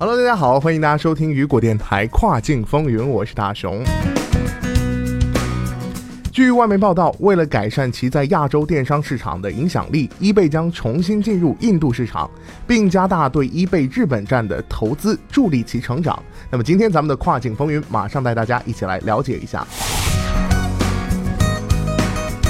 Hello，大家好，欢迎大家收听雨果电台跨境风云，我是大熊。据外媒报道，为了改善其在亚洲电商市场的影响力，eBay 将重新进入印度市场，并加大对 eBay 日本站的投资，助力其成长。那么，今天咱们的跨境风云，马上带大家一起来了解一下。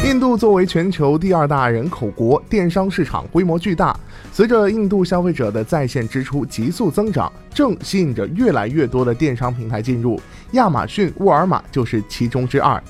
印度作为全球第二大人口国，电商市场规模巨大。随着印度消费者的在线支出急速增长，正吸引着越来越多的电商平台进入，亚马逊、沃尔玛就是其中之二。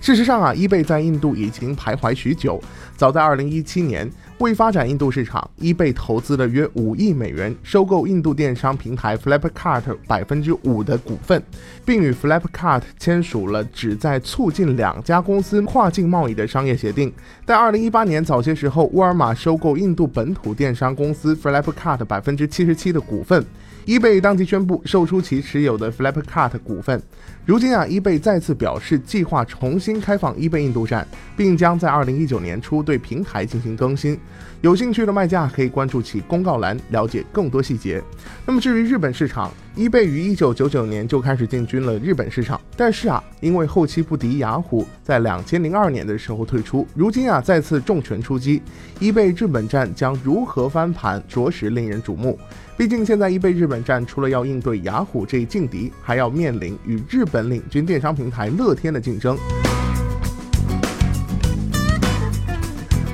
事实上啊，eBay 在印度已经徘徊许久。早在2017年，为发展印度市场，eBay 投资了约五亿美元，收购印度电商平台 Flipkart 百分之五的股份，并与 Flipkart 签署了旨在促进两家公司跨境贸易的商业协定。在2018年早些时候，沃尔玛收购印度本土电商公司 Flipkart 百分之七十七的股份。eBay 当即宣布售出其持有的 Flipkart 股份。如今啊，eBay 再次表示计划重新开放 eBay 印度站，并将在二零一九年初对平台进行更新。有兴趣的卖家可以关注其公告栏，了解更多细节。那么至于日本市场，eBay 于一九九九年就开始进军了日本市场，但是啊，因为后期不敌雅虎，在两千零二年的时候退出。如今啊，再次重拳出击，eBay 日本站将如何翻盘，着实令人瞩目。毕竟现在 eBay 日本站除了要应对雅虎这一劲敌，还要面临与日本领军电商平台乐天的竞争。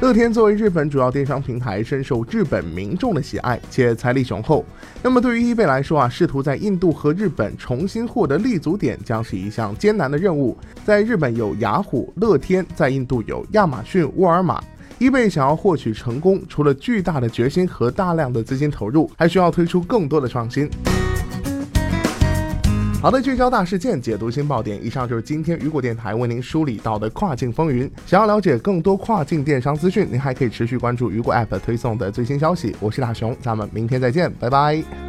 乐天作为日本主要电商平台，深受日本民众的喜爱，且财力雄厚。那么对于 eBay 来说啊，试图在印度和日本重新获得立足点，将是一项艰难的任务。在日本有雅虎、乐天，在印度有亚马逊、沃尔玛。eBay 想要获取成功，除了巨大的决心和大量的资金投入，还需要推出更多的创新。好的，聚焦大事件，解读新爆点。以上就是今天雨果电台为您梳理到的跨境风云。想要了解更多跨境电商资讯，您还可以持续关注雨果 App 推送的最新消息。我是大熊，咱们明天再见，拜拜。